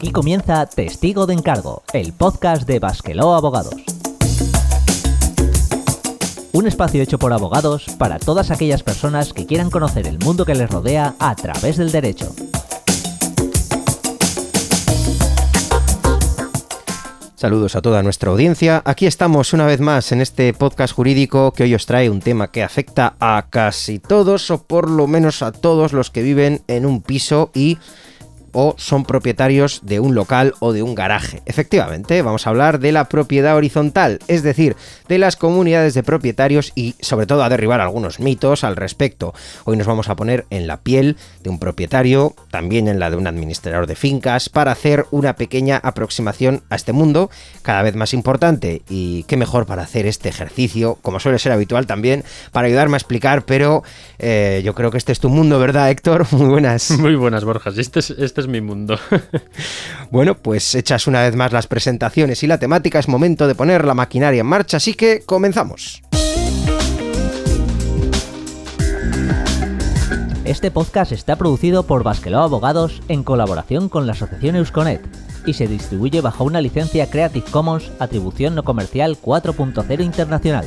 Aquí comienza Testigo de Encargo, el podcast de Basqueló Abogados. Un espacio hecho por abogados para todas aquellas personas que quieran conocer el mundo que les rodea a través del derecho. Saludos a toda nuestra audiencia. Aquí estamos una vez más en este podcast jurídico que hoy os trae un tema que afecta a casi todos o por lo menos a todos los que viven en un piso y o son propietarios de un local o de un garaje. Efectivamente, vamos a hablar de la propiedad horizontal, es decir, de las comunidades de propietarios y sobre todo a derribar algunos mitos al respecto. Hoy nos vamos a poner en la piel de un propietario, también en la de un administrador de fincas, para hacer una pequeña aproximación a este mundo cada vez más importante. Y qué mejor para hacer este ejercicio, como suele ser habitual también, para ayudarme a explicar, pero eh, yo creo que este es tu mundo, ¿verdad, Héctor? Muy buenas. Muy buenas, Borjas. Este es, este es mi mundo. bueno, pues hechas una vez más las presentaciones y la temática, es momento de poner la maquinaria en marcha, así que comenzamos. Este podcast está producido por Basquelao Abogados en colaboración con la Asociación Eusconet y se distribuye bajo una licencia Creative Commons Atribución No Comercial 4.0 Internacional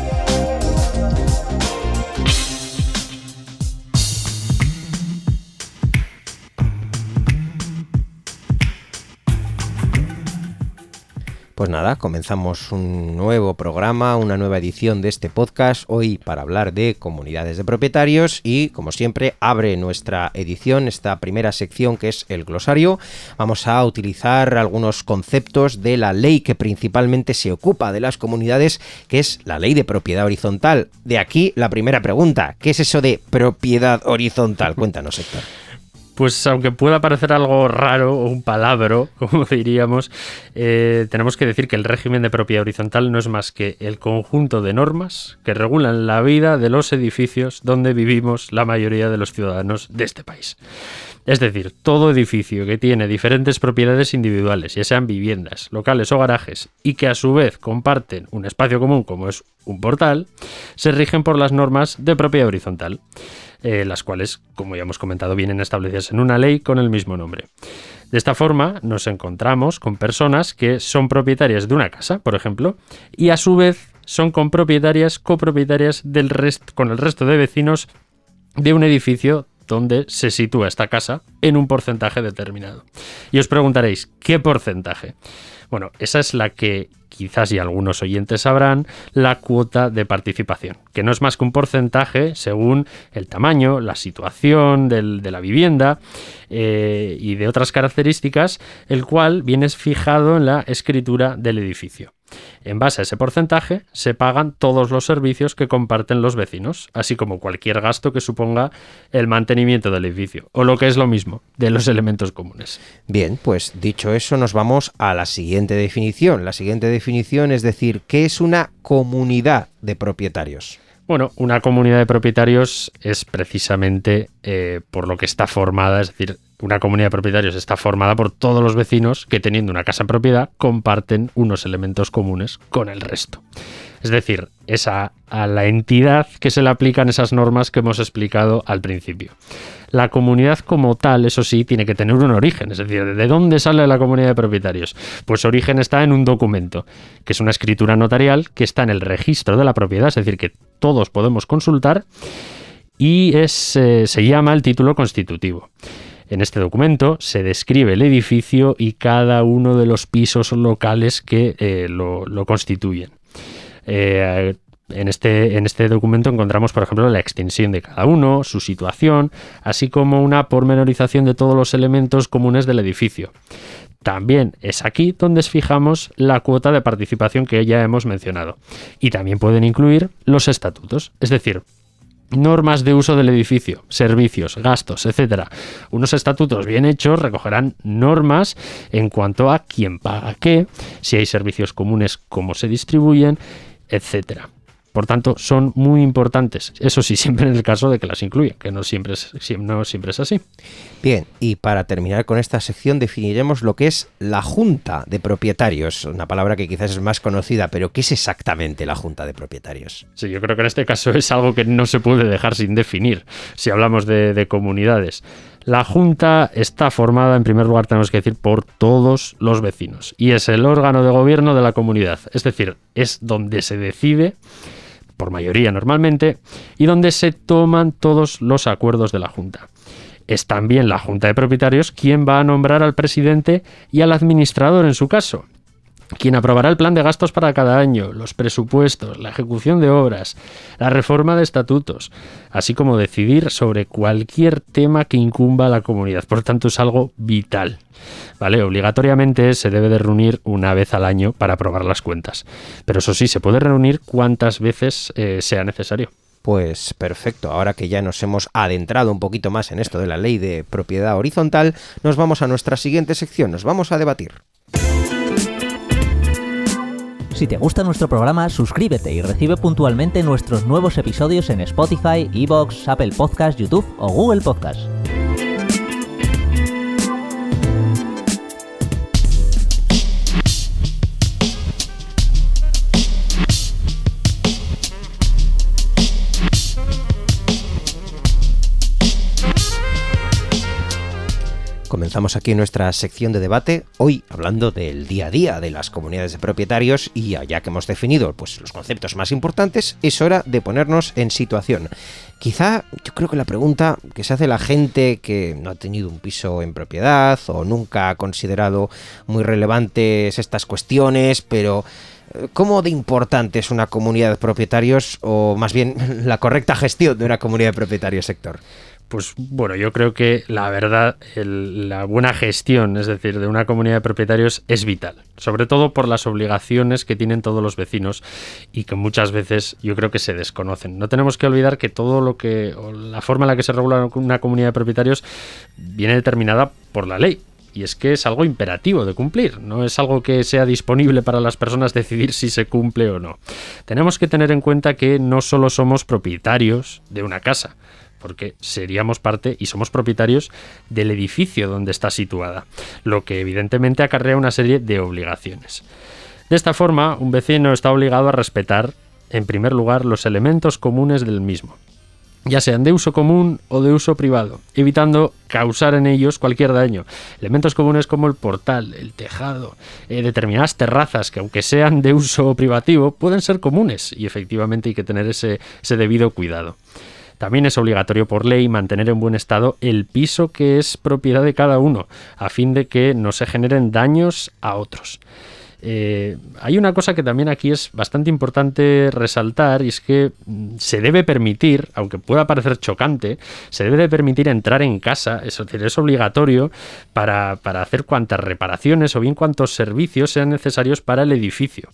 Pues nada, comenzamos un nuevo programa, una nueva edición de este podcast, hoy para hablar de comunidades de propietarios y como siempre abre nuestra edición esta primera sección que es el glosario. Vamos a utilizar algunos conceptos de la ley que principalmente se ocupa de las comunidades, que es la ley de propiedad horizontal. De aquí la primera pregunta, ¿qué es eso de propiedad horizontal? Cuéntanos, Héctor. Pues aunque pueda parecer algo raro o un palabro, como diríamos, eh, tenemos que decir que el régimen de propiedad horizontal no es más que el conjunto de normas que regulan la vida de los edificios donde vivimos la mayoría de los ciudadanos de este país. Es decir, todo edificio que tiene diferentes propiedades individuales, ya sean viviendas, locales o garajes, y que a su vez comparten un espacio común como es un portal, se rigen por las normas de propiedad horizontal. Eh, las cuales, como ya hemos comentado, vienen establecidas en una ley con el mismo nombre. De esta forma nos encontramos con personas que son propietarias de una casa, por ejemplo, y a su vez son compropietarias, copropietarias del con el resto de vecinos de un edificio donde se sitúa esta casa en un porcentaje determinado. Y os preguntaréis, ¿qué porcentaje? Bueno, esa es la que quizás y algunos oyentes sabrán, la cuota de participación, que no es más que un porcentaje según el tamaño, la situación de la vivienda eh, y de otras características, el cual viene fijado en la escritura del edificio. En base a ese porcentaje se pagan todos los servicios que comparten los vecinos, así como cualquier gasto que suponga el mantenimiento del edificio, o lo que es lo mismo, de los elementos comunes. Bien, pues dicho eso nos vamos a la siguiente definición. La siguiente definición es decir, ¿qué es una comunidad de propietarios? Bueno, una comunidad de propietarios es precisamente eh, por lo que está formada, es decir, una comunidad de propietarios está formada por todos los vecinos que teniendo una casa en propiedad comparten unos elementos comunes con el resto. Es decir, es a, la entidad que se le aplican esas normas que hemos explicado al principio. La comunidad como tal, eso sí, tiene que tener un origen, es decir, ¿de dónde sale la comunidad de propietarios? Pues su origen está en un documento, que es una escritura notarial que está en el registro de la propiedad, es decir, que todos podemos consultar y es, eh, se llama el título constitutivo. En este documento se describe el edificio y cada uno de los pisos locales que eh, lo, constituyen. Eh, en este, en este, documento encontramos, por ejemplo, la extensión de cada uno, su situación, así como una pormenorización de todos los elementos comunes del edificio. También es aquí donde fijamos la cuota de participación que ya hemos mencionado. Y también pueden incluir los estatutos, es decir, normas de uso del edificio, servicios, gastos, etc. Unos estatutos bien hechos recogerán normas en cuanto a quién paga qué, si hay servicios comunes, cómo se distribuyen, etc. Por tanto, son muy importantes. Eso sí, siempre en el caso de que las incluya, que no siempre es, no siempre es así. Bien, y para terminar con esta sección definiremos lo que es la Junta de Propietarios, una palabra que quizás es más conocida, pero ¿qué es exactamente la Junta de Propietarios? Sí, yo creo que en este caso es algo que no se puede dejar sin definir si hablamos de, de comunidades. La Junta está formada, en primer lugar, tenemos que decir, por todos los vecinos y es el órgano de gobierno de la comunidad. Es decir, es donde se decide, por mayoría normalmente, y donde se toman todos los acuerdos de la Junta. Es también la Junta de Propietarios quien va a nombrar al presidente y al administrador en su caso quien aprobará el plan de gastos para cada año, los presupuestos, la ejecución de obras, la reforma de estatutos, así como decidir sobre cualquier tema que incumba a la comunidad. Por tanto, es algo vital. ¿Vale? Obligatoriamente se debe de reunir una vez al año para aprobar las cuentas. Pero eso sí, se puede reunir cuantas veces eh, sea necesario. Pues perfecto, ahora que ya nos hemos adentrado un poquito más en esto de la ley de propiedad horizontal, nos vamos a nuestra siguiente sección, nos vamos a debatir. Si te gusta nuestro programa, suscríbete y recibe puntualmente nuestros nuevos episodios en Spotify, Evox, Apple Podcast, YouTube o Google Podcast. Comenzamos aquí nuestra sección de debate, hoy hablando del día a día de las comunidades de propietarios y ya que hemos definido pues, los conceptos más importantes, es hora de ponernos en situación. Quizá yo creo que la pregunta que se hace la gente que no ha tenido un piso en propiedad o nunca ha considerado muy relevantes estas cuestiones, pero eh, ¿Cómo de importante es una comunidad de propietarios o más bien la correcta gestión de una comunidad de propietarios sector? Pues bueno, yo creo que la verdad, la buena gestión, es decir, de una comunidad de propietarios es vital, sobre todo por las obligaciones que tienen todos los vecinos y que muchas veces yo creo que se desconocen. No tenemos que olvidar que todo lo que, la forma en la que se regula una comunidad de propietarios viene determinada por la ley, y es que es algo imperativo de cumplir, no es algo que sea disponible para las personas decidir si se cumple o no. Tenemos que tener en cuenta que no solo somos propietarios de una casa, porque seríamos parte y somos propietarios del edificio donde está situada, lo que evidentemente acarrea una serie de obligaciones. De esta forma, un vecino está obligado a respetar, en primer lugar, los elementos comunes del mismo, ya sean de uso común o de uso privado, evitando causar en ellos cualquier daño. Elementos comunes como el portal, el tejado, eh, determinadas terrazas que aunque sean de uso privativo pueden ser comunes y efectivamente hay que tener ese debido cuidado. También es obligatorio por ley mantener en buen estado el piso que es propiedad de cada uno, a fin de que no se generen daños a otros. Eh, hay una cosa que también aquí es bastante importante resaltar y es que mm, se debe permitir, aunque pueda parecer chocante, se debe de permitir entrar en casa, es decir, es obligatorio para, para hacer cuantas reparaciones o bien cuantos servicios sean necesarios para el edificio.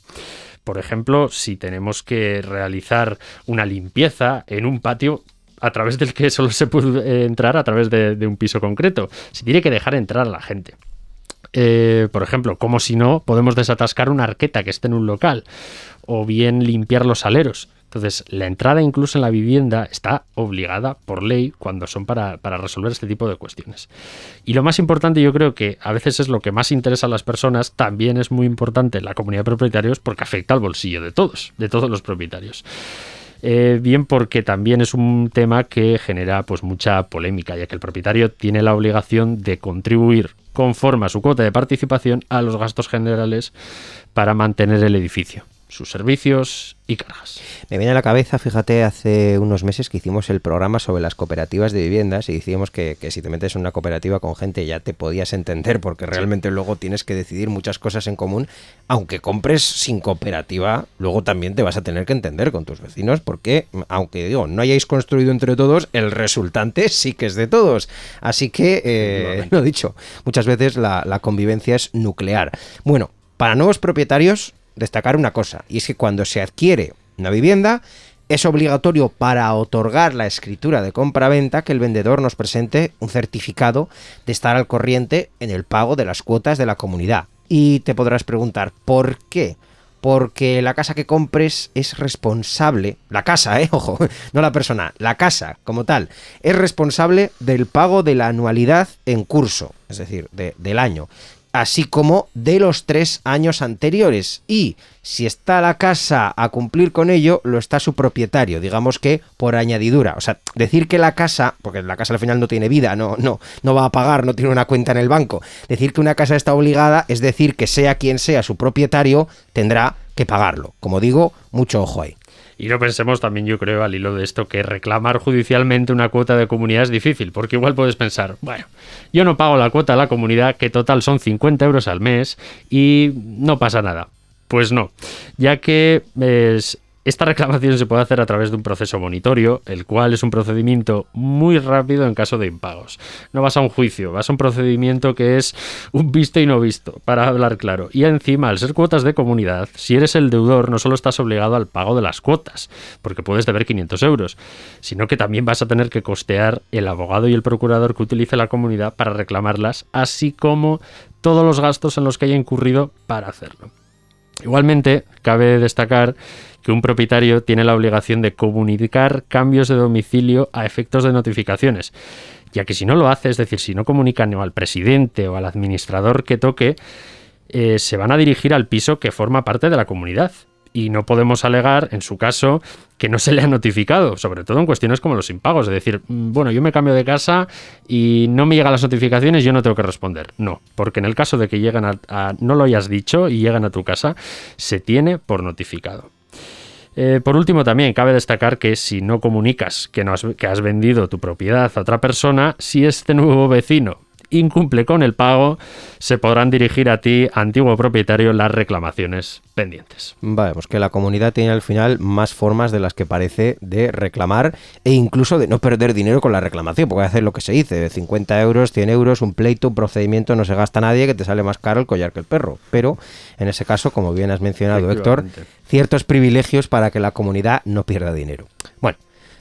Por ejemplo, si tenemos que realizar una limpieza en un patio, a través del que solo se puede entrar a través de, un piso concreto. Se tiene que dejar entrar a la gente. Eh, por ejemplo, como si no podemos desatascar una arqueta que esté en un local o bien limpiar los aleros. Entonces, la entrada incluso en la vivienda está obligada por ley cuando son para, para, resolver este tipo de cuestiones. Y lo más importante, yo creo que a veces es lo que más interesa a las personas, también es muy importante la comunidad de propietarios porque afecta al bolsillo de todos, de todos los propietarios. Eh, bien porque también es un tema que genera pues mucha polémica, ya que el propietario tiene la obligación de contribuir conforme a su cuota de participación a los gastos generales para mantener el edificio sus servicios y cargas. Me viene a la cabeza, fíjate, hace unos meses que hicimos el programa sobre las cooperativas de viviendas y decíamos que, si te metes en una cooperativa con gente ya te podías entender porque realmente luego tienes que decidir muchas cosas en común. Aunque compres sin cooperativa, luego también te vas a tener que entender con tus vecinos porque, aunque digo, no hayáis construido entre todos, el resultante sí que es de todos. Así que, eh, lo dicho, muchas veces la, la convivencia es nuclear. Bueno, para nuevos propietarios destacar una cosa, y es que cuando se adquiere una vivienda, es obligatorio para otorgar la escritura de compra-venta que el vendedor nos presente un certificado de estar al corriente en el pago de las cuotas de la comunidad. Y te podrás preguntar, ¿por qué? porque la casa que compres es responsable, la casa, eh, ojo, no la persona, la casa como tal, es responsable del pago de la anualidad en curso, es decir, del año así como de los tres años anteriores. Y si está la casa a cumplir con ello, lo está su propietario, digamos que por añadidura. O sea, decir que la casa, porque la casa al final no tiene vida, no, no, no va a pagar, no tiene una cuenta en el banco. Decir que una casa está obligada es decir que sea quien sea su propietario, tendrá que pagarlo. Como digo, mucho ojo ahí. Y no pensemos también, yo creo, al hilo de esto, que reclamar judicialmente una cuota de comunidad es difícil, porque igual puedes pensar, bueno, yo no pago la cuota a la comunidad, que total son 50 euros al mes, y no pasa nada. Pues no, ya que es, esta reclamación se puede hacer a través de un proceso monitorio, el cual es un procedimiento muy rápido en caso de impagos. No vas a un juicio, vas a un procedimiento que es un visto y no visto, para hablar claro. Y encima, al ser cuotas de comunidad, si eres el deudor, no solo estás obligado al pago de las cuotas, porque puedes deber 500 euros, sino que también vas a tener que costear el abogado y el procurador que utilice la comunidad para reclamarlas, así como todos los gastos en los que haya incurrido para hacerlo. Igualmente, cabe destacar que un propietario tiene la obligación de comunicar cambios de domicilio a efectos de notificaciones, ya que si no lo hace, es decir, si no comunican al presidente o al administrador que toque, eh, se van a dirigir al piso que forma parte de la comunidad. Y no podemos alegar, en su caso, que no se le ha notificado, sobre todo en cuestiones como los impagos. Es decir, mm, bueno, yo me cambio de casa y no me llegan las notificaciones, yo no tengo que responder. No, porque en el caso de que lleguen a no lo hayas dicho y lleguen a tu casa, se tiene por notificado. Eh, por último, también cabe destacar que si no comunicas que, no que has vendido tu propiedad a otra persona, si este nuevo vecino incumple con el pago, se podrán dirigir a ti, antiguo propietario, las reclamaciones pendientes. Vamos, que la comunidad tiene al final más formas de las que parece de reclamar e incluso de no perder dinero con la reclamación, porque hacer lo que se dice, de 50 euros, 100 euros, un pleito, un procedimiento, no se gasta nadie, que te sale más caro el collar que el perro. Pero en ese caso, como bien has mencionado, Héctor, ciertos privilegios para que la comunidad no pierda dinero. Bueno,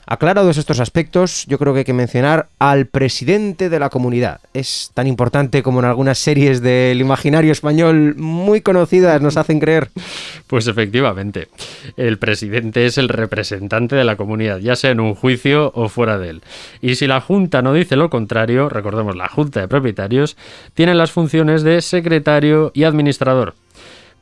Aclarados estos aspectos, yo creo que hay que mencionar al presidente de la comunidad. Es tan importante como en algunas series del imaginario español muy conocidas nos hacen creer. Pues efectivamente, el presidente es el representante de la comunidad, ya sea en un juicio o fuera de él. Y si la Junta no dice lo contrario, recordemos la Junta de Propietarios, tiene las funciones de secretario y administrador.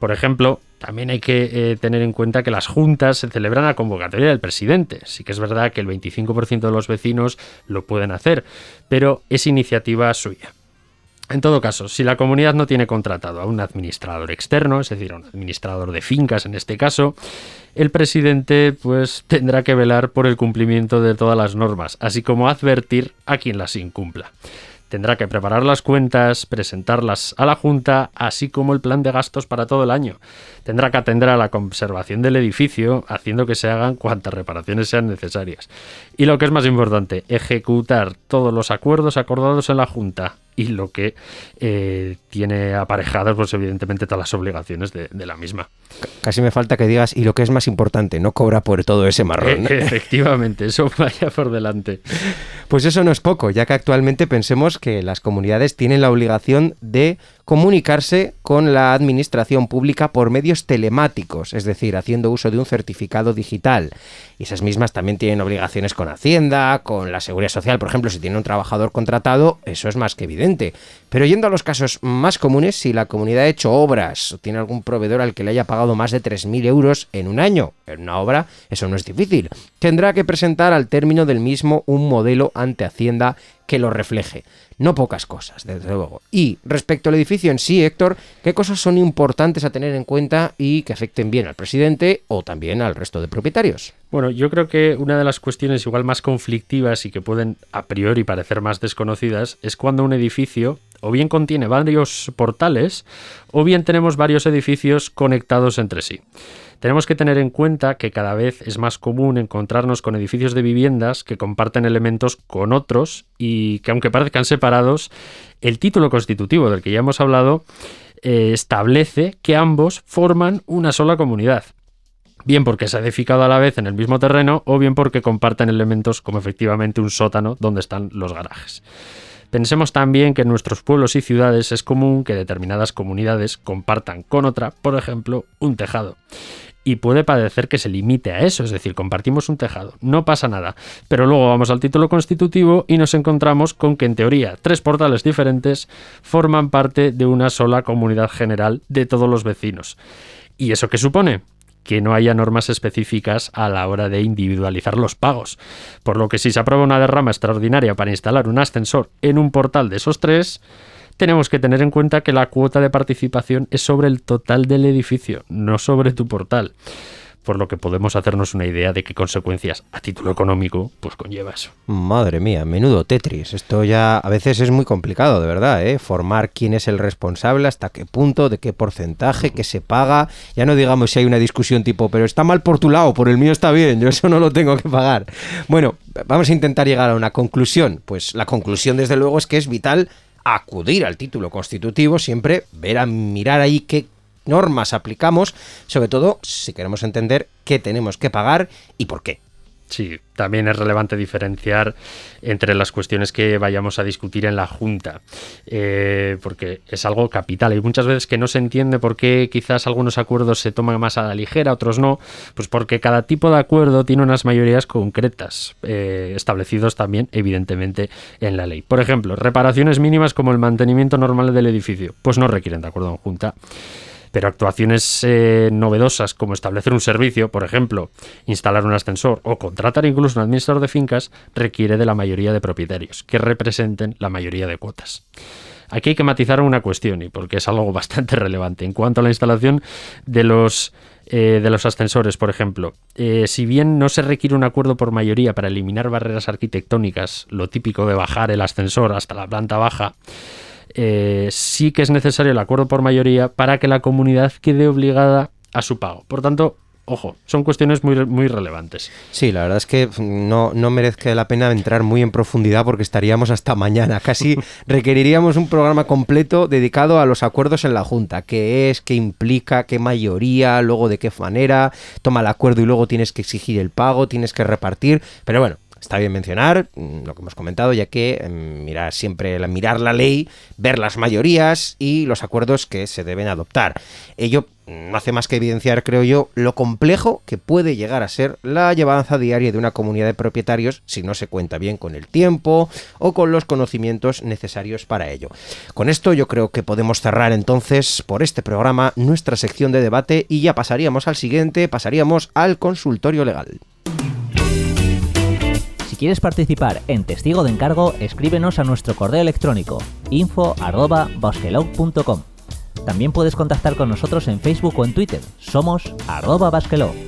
Por ejemplo, también hay que eh, tener en cuenta que las juntas se celebran a convocatoria del presidente. Sí que es verdad que el 25% de los vecinos lo pueden hacer, pero es iniciativa suya. En todo caso, si la comunidad no tiene contratado a un administrador externo, es decir, a un administrador de fincas en este caso, el presidente pues tendrá que velar por el cumplimiento de todas las normas, así como advertir a quien las incumpla. Tendrá que preparar las cuentas, presentarlas a la Junta, así como el plan de gastos para todo el año. Tendrá que atender a la conservación del edificio, haciendo que se hagan cuantas reparaciones sean necesarias. Y lo que es más importante, ejecutar todos los acuerdos acordados en la Junta, y lo que eh, tiene aparejadas, pues evidentemente, todas las obligaciones de, la misma. Casi me falta que digas, y lo que es más importante, no cobra por todo ese marrón. E, efectivamente, eso vaya por delante. Pues eso no es poco, ya que actualmente pensemos que las comunidades tienen la obligación de comunicarse con la administración pública por medios telemáticos, es decir, haciendo uso de un certificado digital. Y esas mismas también tienen obligaciones con Hacienda, con la Seguridad Social, por ejemplo, si tiene un trabajador contratado, eso es más que evidente. Pero yendo a los casos más comunes, si la comunidad ha hecho obras o tiene algún proveedor al que le haya pagado más de 3.000 euros en un año, en una obra, eso no es difícil. Tendrá que presentar al término del mismo un modelo ante Hacienda que lo refleje. No pocas cosas, desde luego. Y respecto al edificio en sí, Héctor, ¿qué cosas son importantes a tener en cuenta y que afecten bien al presidente o también al resto de propietarios? Bueno, yo creo que una de las cuestiones igual más conflictivas y que pueden a priori parecer más desconocidas es cuando un edificio o bien contiene varios portales o bien tenemos varios edificios conectados entre sí. Tenemos que tener en cuenta que cada vez es más común encontrarnos con edificios de viviendas que comparten elementos con otros y que aunque parezcan separados, el título constitutivo del que ya hemos hablado eh, establece que ambos forman una sola comunidad bien porque se ha edificado a la vez en el mismo terreno o bien porque comparten elementos como efectivamente un sótano donde están los garajes. Pensemos también que en nuestros pueblos y ciudades es común que determinadas comunidades compartan con otra, por ejemplo, un tejado y puede parecer que se limite a eso, es decir, compartimos un tejado, no pasa nada, pero luego vamos al título constitutivo y nos encontramos con que en teoría tres portales diferentes forman parte de una sola comunidad general de todos los vecinos. ¿Y eso qué supone? Que no haya normas específicas a la hora de individualizar los pagos. Por lo que si se aprueba una derrama extraordinaria para instalar un ascensor en un portal de esos tres, tenemos que tener en cuenta que la cuota de participación es sobre el total del edificio, no sobre tu portal. Por lo que podemos hacernos una idea de qué consecuencias a título económico pues conlleva eso. Madre mía, menudo Tetris. Esto ya a veces es muy complicado, de verdad, ¿eh? Formar quién es el responsable, hasta qué punto, de qué porcentaje, qué se paga. Ya no digamos si hay una discusión tipo, pero está mal por tu lado, por el mío está bien, yo eso no lo tengo que pagar. Bueno, vamos a intentar llegar a una conclusión. Pues la conclusión, desde luego, es que es vital acudir al título constitutivo, siempre ver a mirar ahí qué normas aplicamos, sobre todo si queremos entender qué tenemos que pagar y por qué. Sí, también es relevante diferenciar entre las cuestiones que vayamos a discutir en la Junta, eh, porque es algo capital. Hay muchas veces que no se entiende por qué quizás algunos acuerdos se toman más a la ligera, otros no, pues porque cada tipo de acuerdo tiene unas mayorías concretas, eh, establecidos también, evidentemente, en la ley. Por ejemplo, reparaciones mínimas como el mantenimiento normal del edificio, pues no requieren de acuerdo en Junta pero actuaciones eh, novedosas como establecer un servicio, por ejemplo, instalar un ascensor o contratar incluso un administrador de fincas, requiere de la mayoría de propietarios, que representen la mayoría de cuotas. Aquí hay que matizar una cuestión, y porque es algo bastante relevante. En cuanto a la instalación de los eh, de los ascensores, por ejemplo. Eh, si bien no se requiere un acuerdo por mayoría para eliminar barreras arquitectónicas, lo típico de bajar el ascensor hasta la planta baja, eh, sí que es necesario el acuerdo por mayoría para que la comunidad quede obligada a su pago. Por tanto, ojo, son cuestiones muy, muy relevantes. Sí, la verdad es que no, no merezca la pena entrar muy en profundidad porque estaríamos hasta mañana. Casi requeriríamos un programa completo dedicado a los acuerdos en la Junta. ¿Qué es? ¿Qué implica? ¿Qué mayoría? ¿Luego de qué manera? Toma el acuerdo y luego tienes que exigir el pago, tienes que repartir. Pero bueno, Está bien mencionar mm, lo que hemos comentado, ya que em, mirar siempre mirar la ley, ver las mayorías y los acuerdos que se deben adoptar. Ello no hace más que evidenciar, creo yo, lo complejo que puede llegar a ser la llevanza diaria de una comunidad de propietarios si no se cuenta bien con el tiempo o con los conocimientos necesarios para ello. Con esto yo creo que podemos cerrar entonces por este programa nuestra sección de debate y ya pasaríamos al siguiente, pasaríamos al consultorio legal. Si quieres participar en Testigo de Encargo, escríbenos a nuestro correo electrónico info.basquelog.com. También puedes contactar con nosotros en Facebook o en Twitter. Somos arroba basquelog.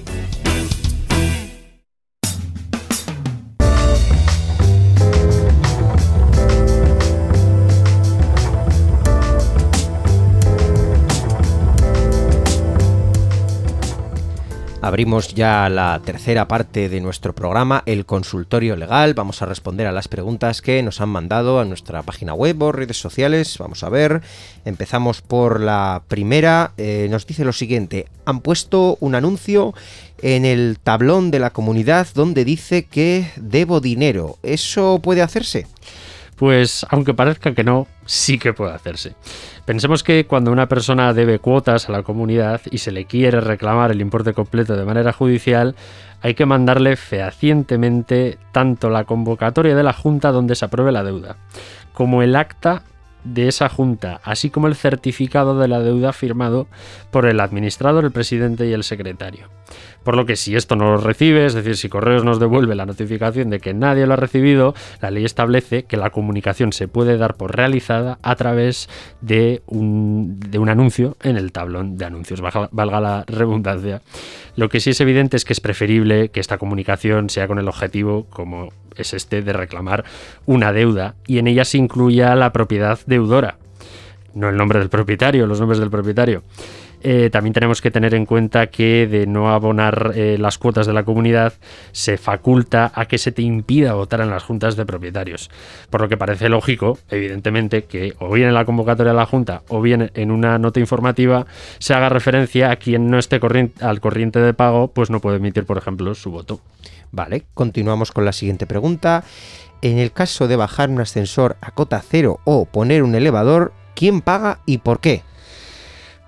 Abrimos ya la tercera parte de nuestro programa, el consultorio legal. Vamos a responder a las preguntas que nos han mandado a nuestra página web o redes sociales. Vamos a ver. Empezamos por la primera. Eh, nos dice lo siguiente. Han puesto un anuncio en el tablón de la comunidad donde dice que debo dinero. ¿Eso puede hacerse? Pues aunque parezca que no, sí que puede hacerse. Pensemos que cuando una persona debe cuotas a la comunidad y se le quiere reclamar el importe completo de manera judicial, hay que mandarle fehacientemente tanto la convocatoria de la Junta donde se apruebe la deuda, como el acta de esa junta, así como el certificado de la deuda firmado por el administrador, el presidente y el secretario. Por lo que si esto no lo recibe, es decir, si Correos nos devuelve la notificación de que nadie lo ha recibido, la ley establece que la comunicación se puede dar por realizada a través de un, de un anuncio en el tablón de anuncios, valga la redundancia. Lo que sí es evidente es que es preferible que esta comunicación sea con el objetivo, como es este, de reclamar una deuda y en ella se incluya la propiedad deudora, no el nombre del propietario, los nombres del propietario. Eh, también tenemos que tener en cuenta que de no abonar eh, las cuotas de la comunidad se faculta a que se te impida votar en las juntas de propietarios. Por lo que parece lógico, evidentemente, que o bien en la convocatoria de la junta o bien en una nota informativa se haga referencia a quien no esté al corriente de pago, pues no puede emitir, por ejemplo, su voto. Vale, continuamos con la siguiente pregunta. En el caso de bajar un ascensor a cota cero o poner un elevador, ¿quién paga y por qué?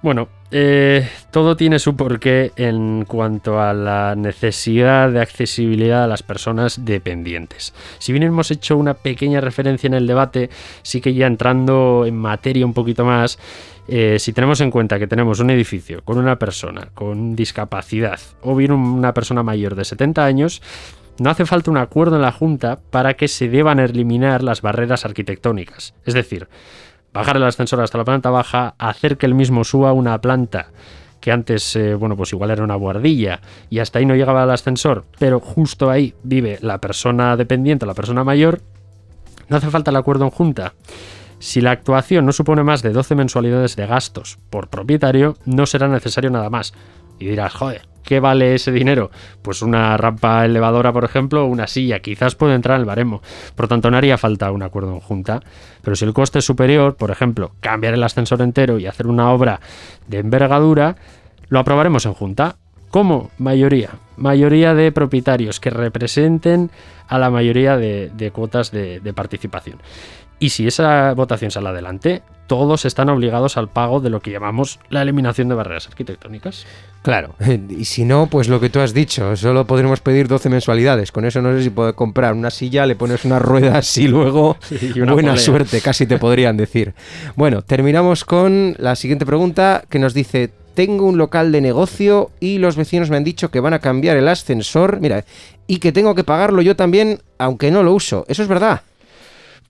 Bueno, eh, todo tiene su porqué en cuanto a la necesidad de accesibilidad a las personas dependientes. Si bien hemos hecho una pequeña referencia en el debate, sí que ya entrando en materia un poquito más, eh, si tenemos en cuenta que tenemos un edificio con una persona con discapacidad o bien una persona mayor de 70 años, no hace falta un acuerdo en la Junta para que se deban eliminar las barreras arquitectónicas. Es decir, bajar el ascensor hasta la planta baja, hacer que el mismo suba una planta que antes, eh, bueno, pues igual era una buhardilla y hasta ahí no llegaba el ascensor, pero justo ahí vive la persona dependiente, la persona mayor, no hace falta el acuerdo en junta. Si la actuación no supone más de 12 mensualidades de gastos por propietario, no será necesario nada más. Y dirás, joder, ¿qué vale ese dinero? Pues una rampa elevadora, por ejemplo, una silla, quizás puede entrar en el baremo. Por tanto, no haría falta un acuerdo en junta. Pero si el coste es superior, por ejemplo, cambiar el ascensor entero y hacer una obra de envergadura, lo aprobaremos en junta. ¿Cómo? Mayoría. Mayoría de propietarios que representen a la mayoría de, cuotas de participación. Y si esa votación sale adelante, todos están obligados al pago de lo que llamamos la eliminación de barreras arquitectónicas. Claro, y si no, pues lo que tú has dicho, solo podremos pedir 12 mensualidades. Con eso no sé si puedes comprar una silla, le pones unas ruedas y luego buena suerte, casi te podrían decir. Bueno, terminamos con la siguiente pregunta que nos dice, tengo un local de negocio y los vecinos me han dicho que van a cambiar el ascensor, mira, y que tengo que pagarlo yo también, aunque no lo uso. ¿Eso es verdad?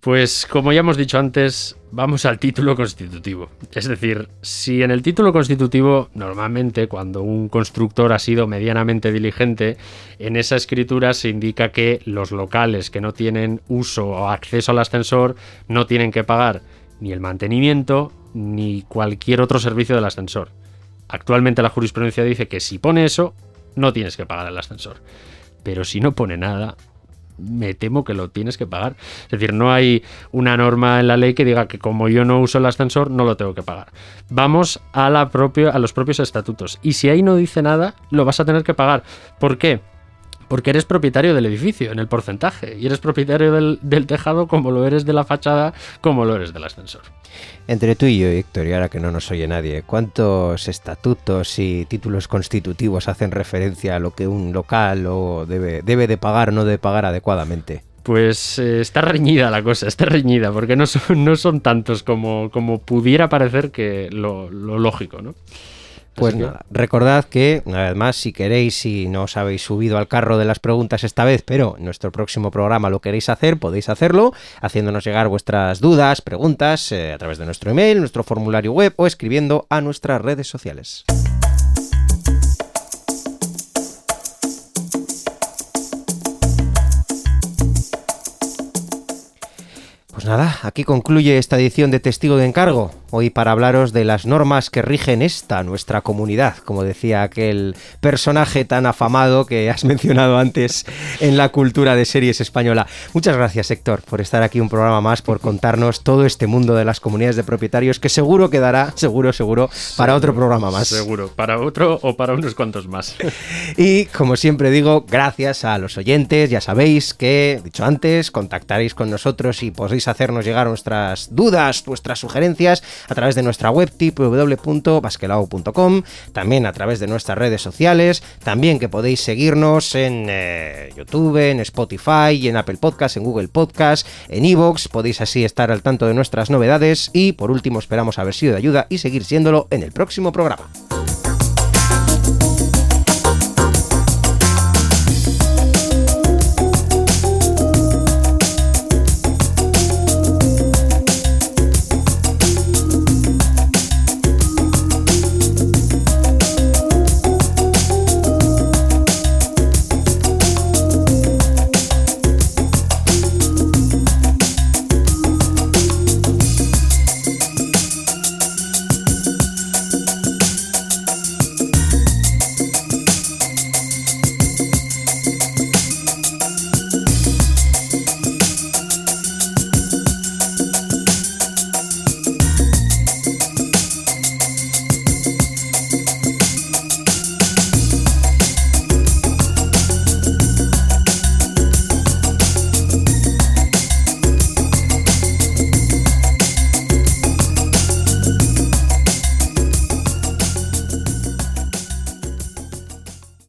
Pues como ya hemos dicho antes, vamos al título constitutivo. Es decir, si en el título constitutivo, normalmente cuando un constructor ha sido medianamente diligente, en esa escritura se indica que los locales que no tienen uso o acceso al ascensor no tienen que pagar ni el mantenimiento ni cualquier otro servicio del ascensor. Actualmente la jurisprudencia dice que si pone eso, no tienes que pagar el ascensor. Pero si no pone nada, me temo que lo tienes que pagar. Es decir, no hay una norma en la ley que diga que como yo no uso el ascensor, no lo tengo que pagar. Vamos a, a los propios estatutos. Y si ahí no dice nada, lo vas a tener que pagar. ¿Por qué? Porque eres propietario del edificio en el porcentaje y eres propietario del, tejado como lo eres de la fachada, como lo eres del ascensor. Entre tú y yo, Héctor, y ahora que no nos oye nadie, ¿cuántos estatutos y títulos constitutivos hacen referencia a lo que un local o debe, debe de pagar o no debe pagar adecuadamente? Pues eh, está reñida la cosa, está reñida, porque no son, no son tantos como, como pudiera parecer que lo, lo lógico, ¿no? Pues nada, recordad que, una vez más, si queréis, si no os habéis subido al carro de las preguntas esta vez, pero nuestro próximo programa lo queréis hacer, podéis hacerlo, haciéndonos llegar vuestras dudas, preguntas, eh, a través de nuestro email, nuestro formulario web o escribiendo a nuestras redes sociales. Pues nada, aquí concluye esta edición de Testigo de Encargo hoy para hablaros de las normas que rigen esta, nuestra comunidad, como decía aquel personaje tan afamado que has mencionado antes en la cultura de series española. Muchas gracias, Héctor, por estar aquí un programa más, por contarnos todo este mundo de las comunidades de propietarios que seguro quedará, seguro, seguro, para otro programa más. Seguro, para otro o para unos cuantos más. Y como siempre digo, gracias a los oyentes, ya sabéis que, dicho antes, contactaréis con nosotros y podéis hacernos llegar nuestras dudas, vuestras sugerencias a través de nuestra web www.basquelao.com, también a través de nuestras redes sociales, también que podéis seguirnos en eh, YouTube, en Spotify, en Apple Podcast, en Google Podcast, en Evox, podéis así estar al tanto de nuestras novedades y por último esperamos haber sido de ayuda y seguir siéndolo en el próximo programa.